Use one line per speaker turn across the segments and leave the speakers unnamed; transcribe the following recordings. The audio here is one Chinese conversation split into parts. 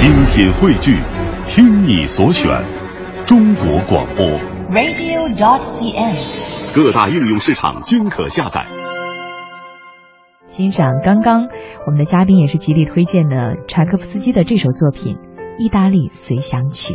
精品汇聚，听你所选，中国广播。
radio.dot.cn，。
各大应用市场均可下载。
欣赏刚刚我们的嘉宾也是极力推荐的柴可夫斯基的这首作品《意大利随想曲》。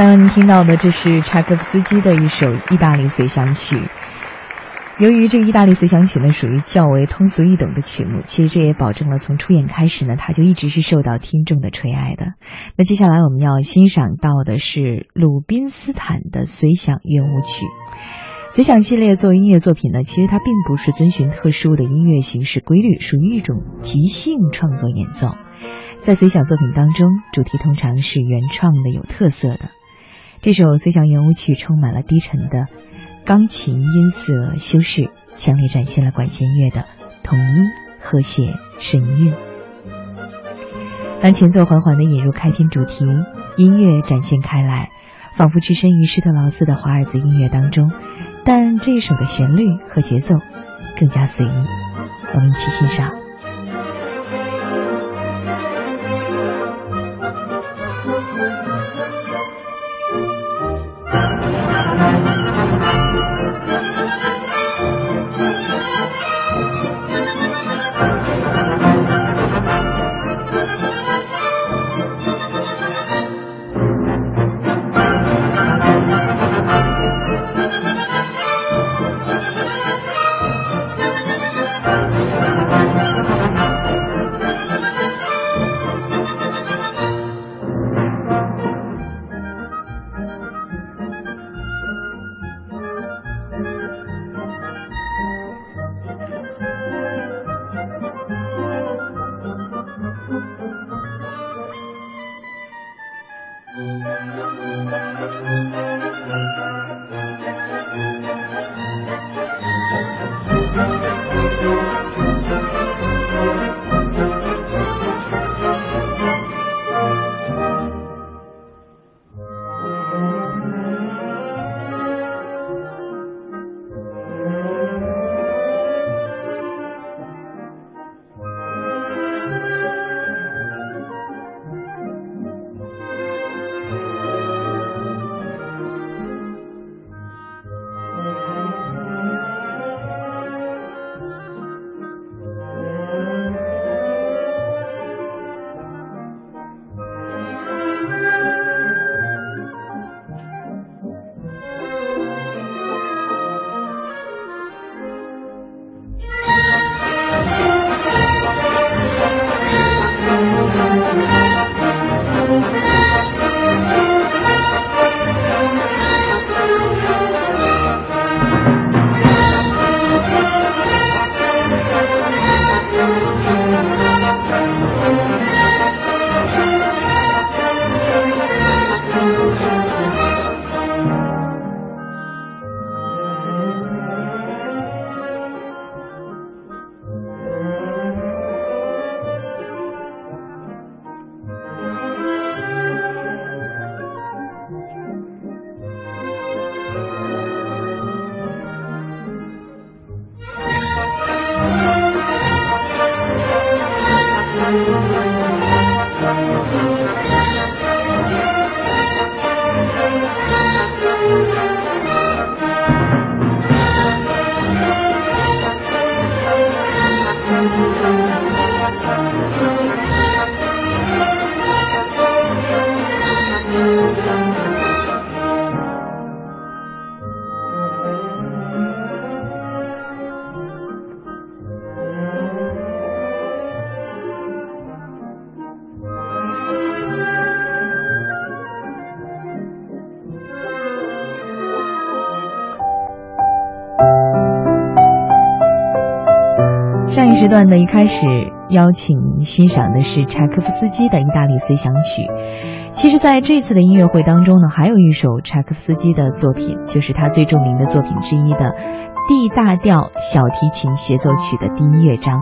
刚刚您听到的，这是柴可夫斯基的一首意大利随想曲。由于这个意大利随想曲呢，属于较为通俗易懂的曲目，其实这也保证了从出演开始呢，它就一直是受到听众的垂爱的。那接下来我们要欣赏到的是鲁宾斯坦的随想圆舞曲。随想系列作为音乐作品呢，其实它并不是遵循特殊的音乐形式规律，属于一种即兴创作演奏。在随想作品当中，主题通常是原创的、有特色的。这首随想圆舞曲充满了低沉的钢琴音色修饰，强烈展现了管弦乐的统一、和谐、神韵。当前奏缓缓地引入开篇主题，音乐展现开来，仿佛置身于施特劳斯的华尔兹音乐当中。但这一首的旋律和节奏更加随意，我们一起欣赏。段的一开始邀请欣赏的是柴可夫斯基的《意大利随想曲》。其实，在这次的音乐会当中呢，还有一首柴可夫斯基的作品，就是他最著名的作品之一的《D 大调小提琴协奏曲》的第一乐章。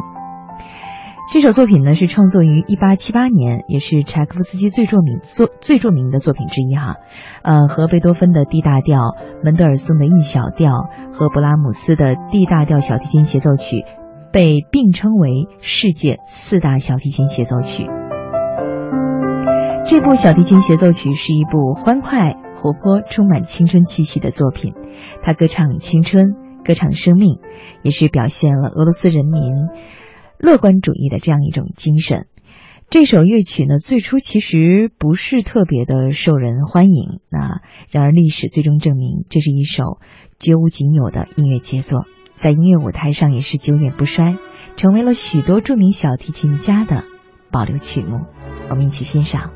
这首作品呢是创作于1878年，也是柴可夫斯基最著名作最著名的作品之一哈。呃，和贝多芬的 D 大调、门德尔松的 E 小调和布拉姆斯的 D 大调小提琴协奏曲。被并称为世界四大小提琴协奏曲。这部小提琴协奏曲是一部欢快、活泼、充满青春气息的作品。它歌唱青春，歌唱生命，也是表现了俄罗斯人民乐观主义的这样一种精神。这首乐曲呢，最初其实不是特别的受人欢迎。那然而历史最终证明，这是一首绝无仅有的音乐杰作。在音乐舞台上也是久演不衰，成为了许多著名小提琴家的保留曲目。我们一起欣赏。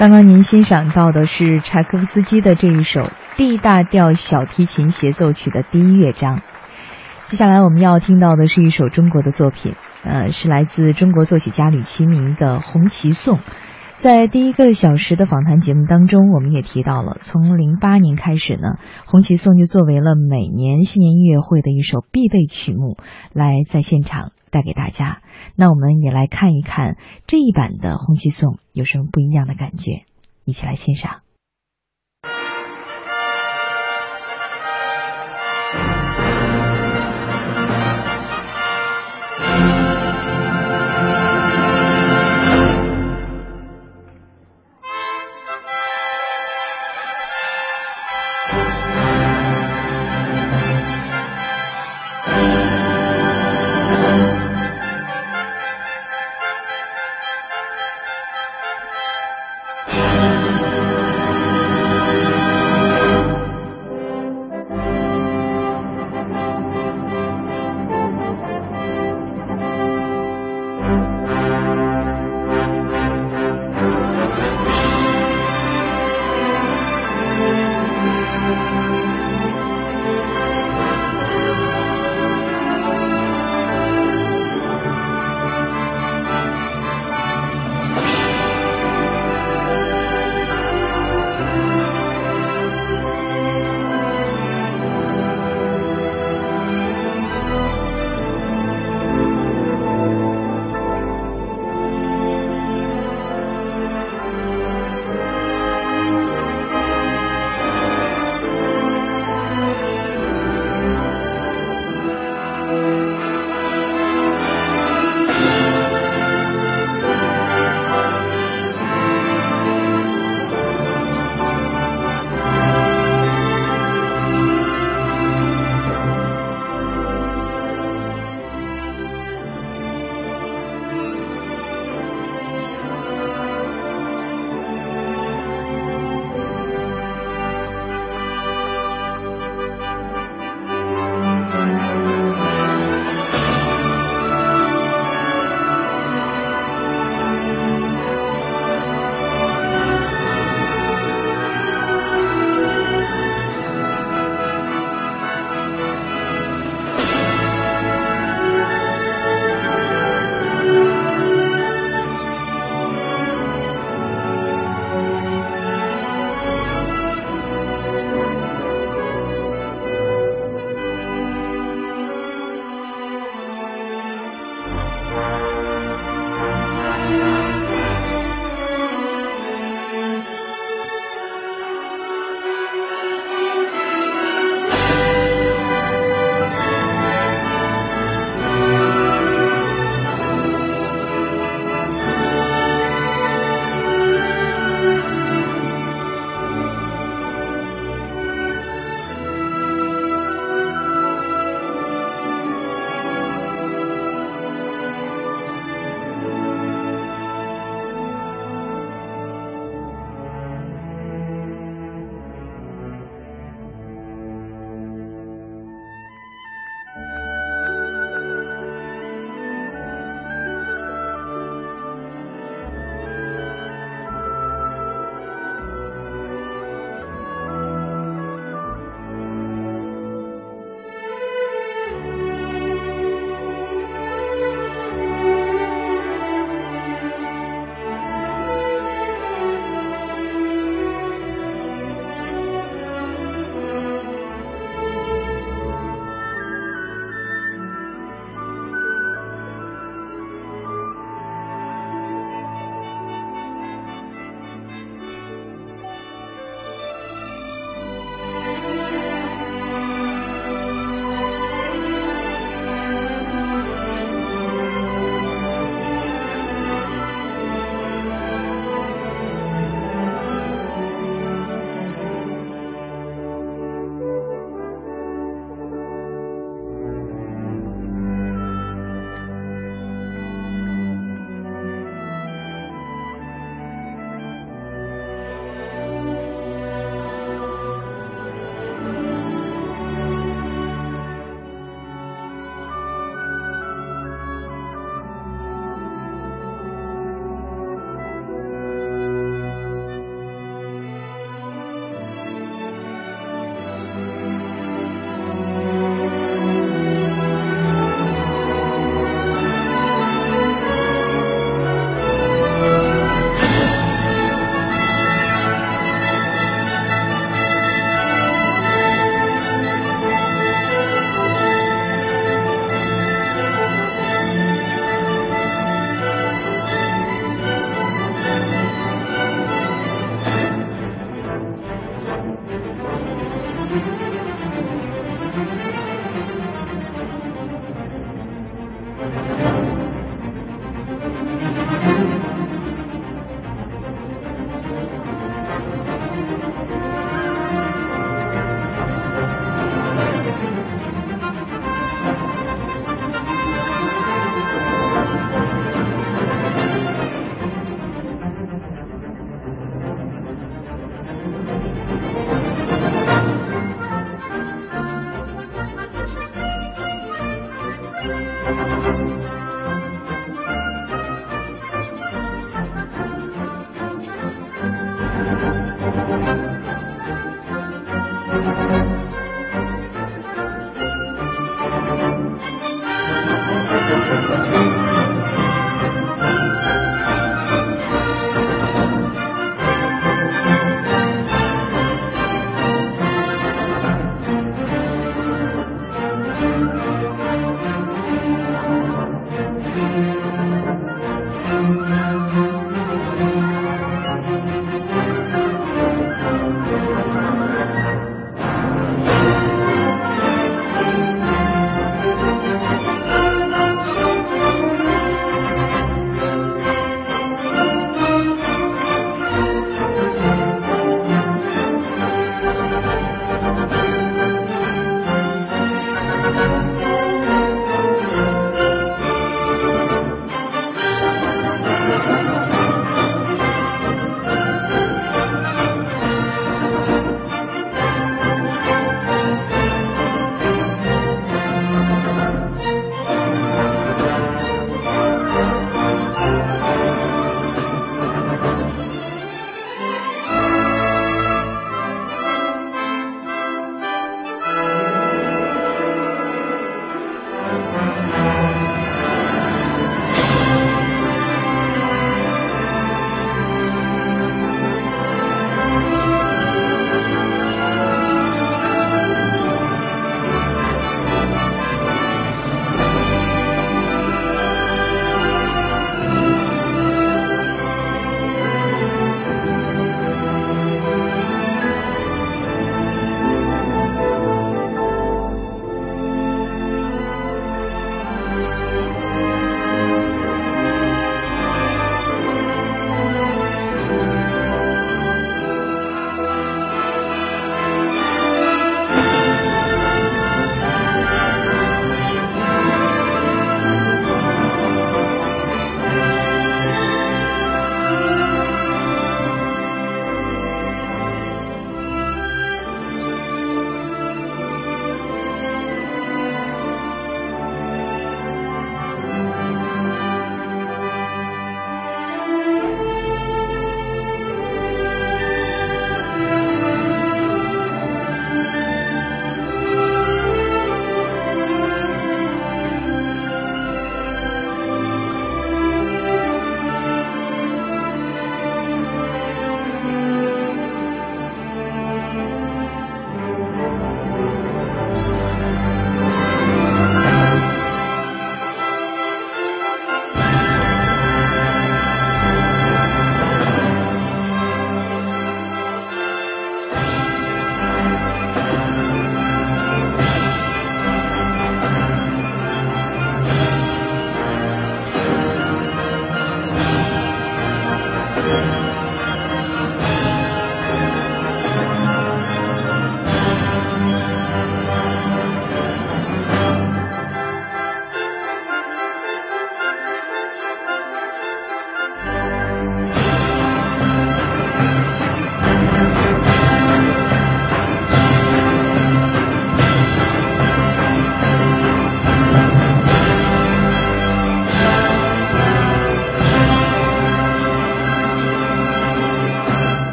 刚刚您欣赏到的是柴可夫斯基的这一首 D 大调小提琴协奏曲的第一乐章。接下来我们要听到的是一首中国的作品，呃，是来自中国作曲家吕其明的《红旗颂》。在第一个小时的访谈节目当中，我们也提到了，从零八年开始呢，《红旗颂》就作为了每年新年音乐会的一首必备曲目，来在现场带给大家。那我们也来看一看这一版的《红旗颂》有什么不一样的感觉，一起来欣赏。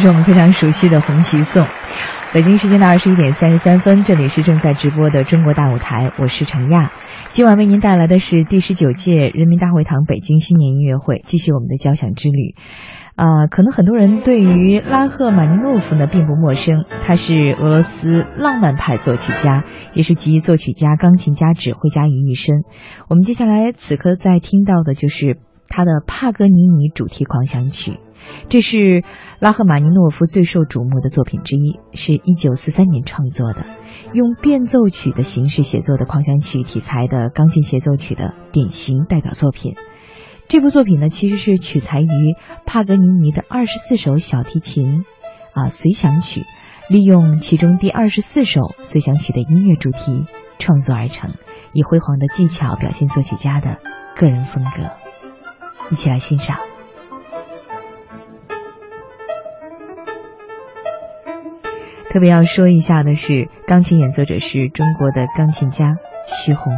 是我们非常熟悉的《红旗颂》。北京时间的二十一点三十三分，这里是正在直播的《中国大舞台》，我是程亚。今晚为您带来的是第十九届人民大会堂北京新年音乐会，继续我们的交响之旅。啊，可能很多人对于拉赫玛尼诺夫呢并不陌生，他是俄罗斯浪漫派作曲家，也是集作曲家、钢琴家、指挥家于一身。我们接下来此刻在听到的就是他的帕格尼尼主题狂想曲。这是拉赫玛尼诺夫最受瞩目的作品之一，是一九四三年创作的，用变奏曲的形式写作的狂想曲题材的钢琴协奏曲的典型代表作品。这部作品呢，其实是取材于帕格尼尼的二十四首小提琴啊随想曲，利用其中第二十四首随想曲的音乐主题创作而成，以辉煌的技巧表现作曲家的个人风格。一起来欣赏。特别要说一下的是，钢琴演奏者是中国的钢琴家徐宏。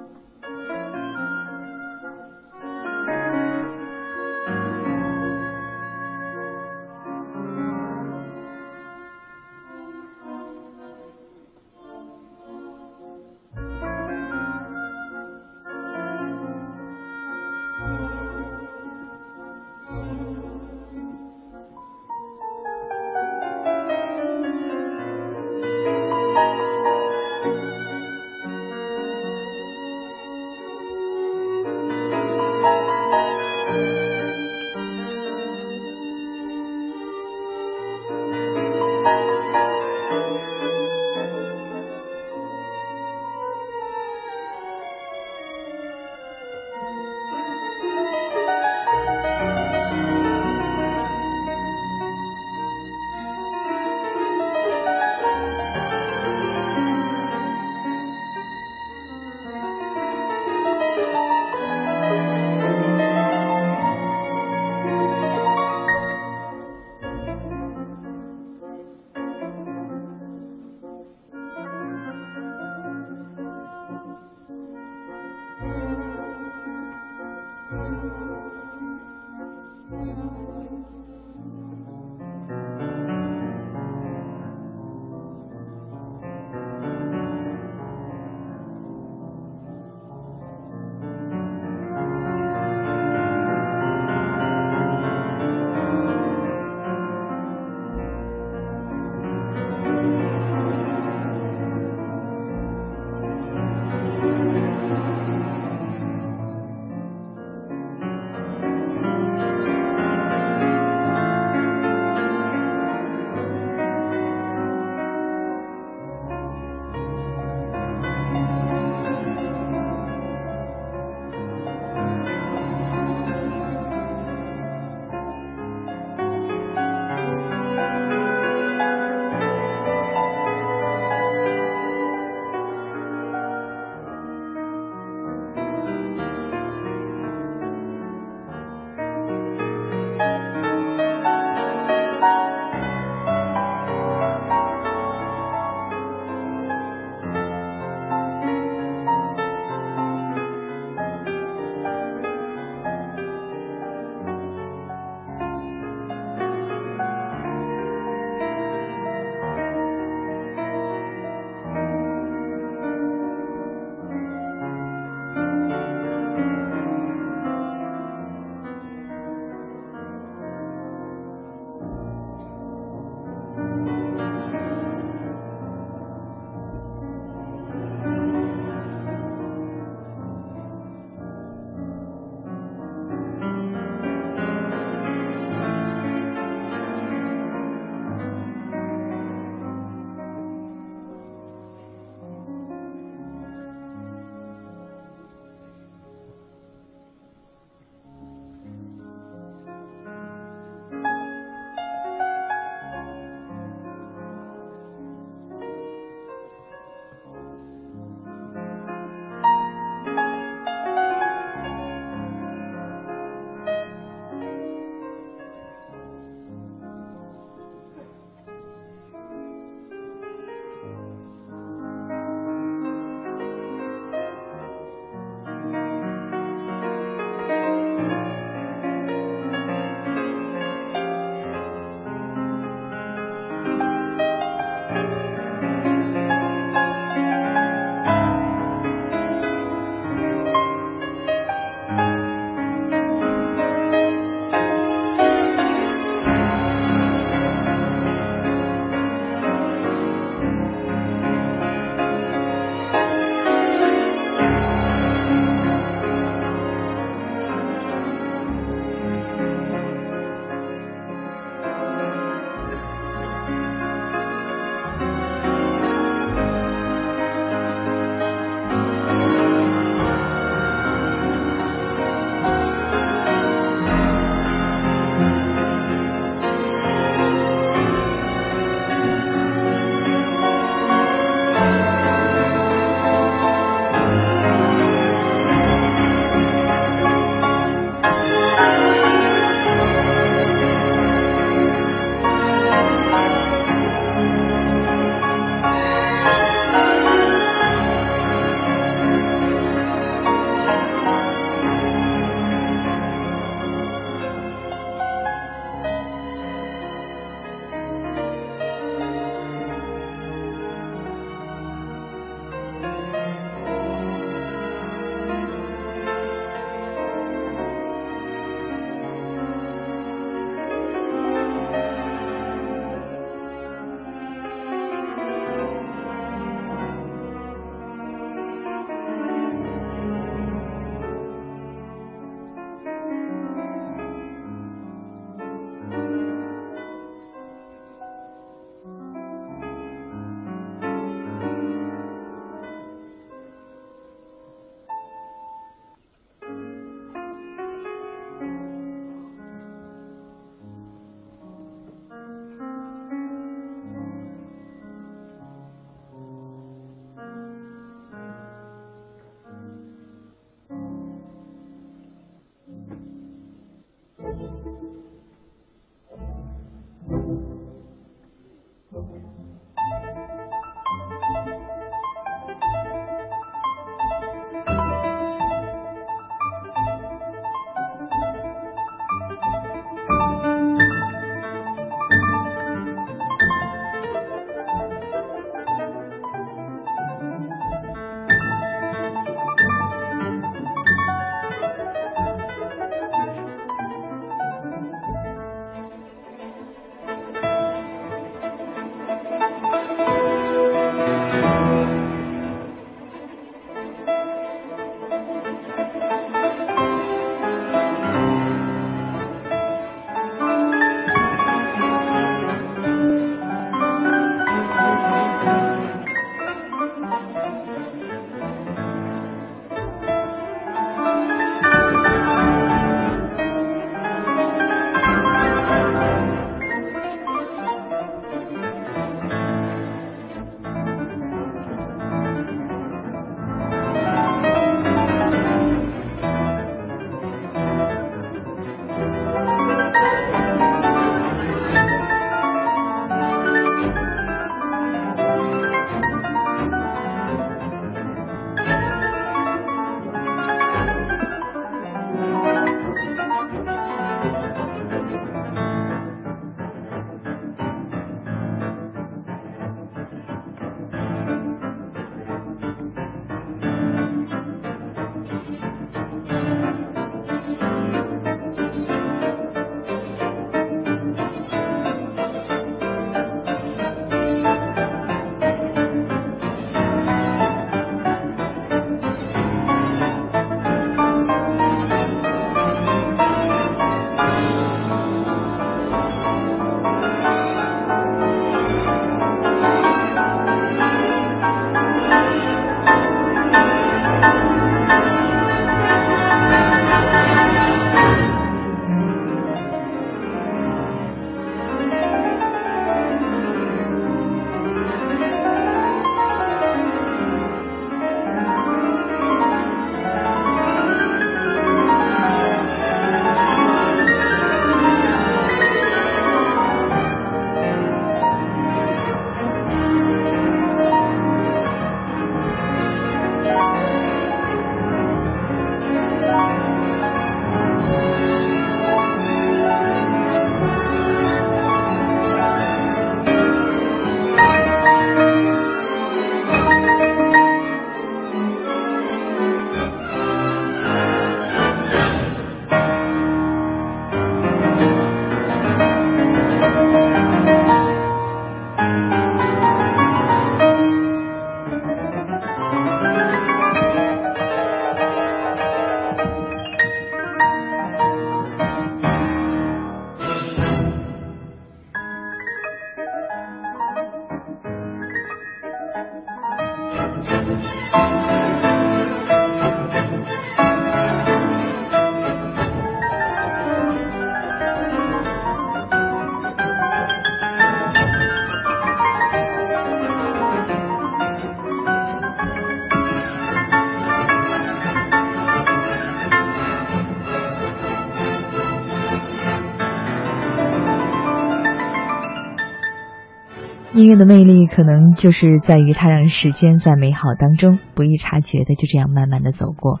音乐的魅力可能就是在于它让时间在美好当中不易察觉的就这样慢慢的走过。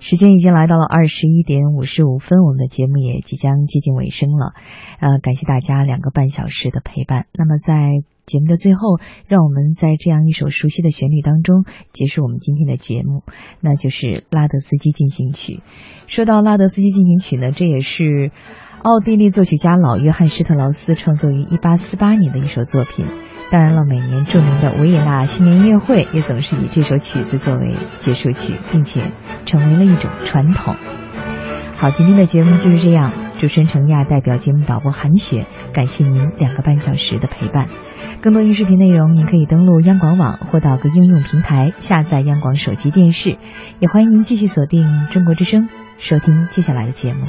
时间已经来到了二十一点五十五分，我们的节目也即将接近尾声了。呃，感谢大家两个半小时的陪伴。那么在节目的最后，让我们在这样一首熟悉的旋律当中结束我们今天的节目，那就是拉德斯基进行曲。说到拉德斯基进行曲呢，这也是奥地利作曲家老约翰施特劳斯创作于一八四八年的一首作品。当然了，每年著名的维也纳新年音乐会也总是以这首曲子作为结束曲，并且成为了一种传统。好，今天的节目就是这样。主持人程亚代表节目导播韩雪，感谢您两个半小时的陪伴。更多音视频内容，您可以登录央广网或到各应用平台下载央广手机电视。也欢迎您继续锁定中国之声，收听接下来的节目。